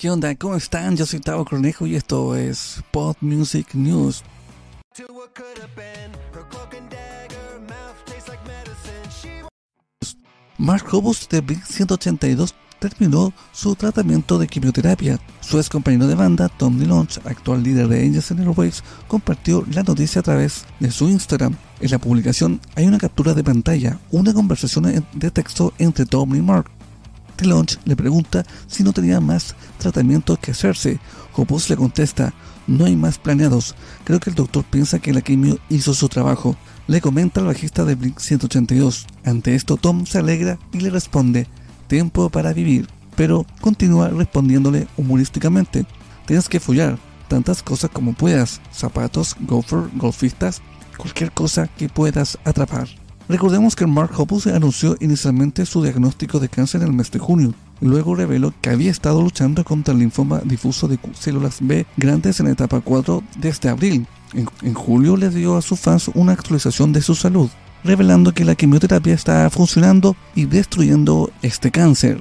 ¿Qué onda? ¿Cómo están? Yo soy Tavo Cornejo y esto es Pod Music News. Mark Hobbs de Blink 182 terminó su tratamiento de quimioterapia. Su ex compañero de banda, Tom DeLonge, actual líder de Angels and Airwaves, compartió la noticia a través de su Instagram. En la publicación hay una captura de pantalla, una conversación de texto entre Tom y Mark. DeLonge le pregunta si no tenía más tratamiento que hacerse. Hobbs le contesta, no hay más planeados. Creo que el doctor piensa que la quimio hizo su trabajo. Le comenta al bajista de Blink 182. Ante esto Tom se alegra y le responde, tiempo para vivir, pero continúa respondiéndole humorísticamente. Tienes que follar tantas cosas como puedas, zapatos, golfer, golfistas, cualquier cosa que puedas atrapar. Recordemos que Mark Hoppus anunció inicialmente su diagnóstico de cáncer en el mes de junio, luego reveló que había estado luchando contra el linfoma difuso de células B grandes en etapa 4 desde abril. En, en julio le dio a sus fans una actualización de su salud, revelando que la quimioterapia está funcionando y destruyendo este cáncer.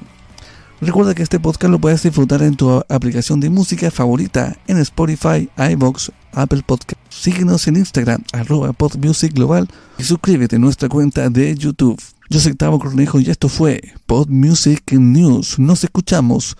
Recuerda que este podcast lo puedes disfrutar en tu aplicación de música favorita en Spotify, iBox, Apple Podcast. Síguenos en Instagram, arroba podmusicglobal y suscríbete a nuestra cuenta de YouTube. Yo soy Tavo Cornejo y esto fue Pod Music News. Nos escuchamos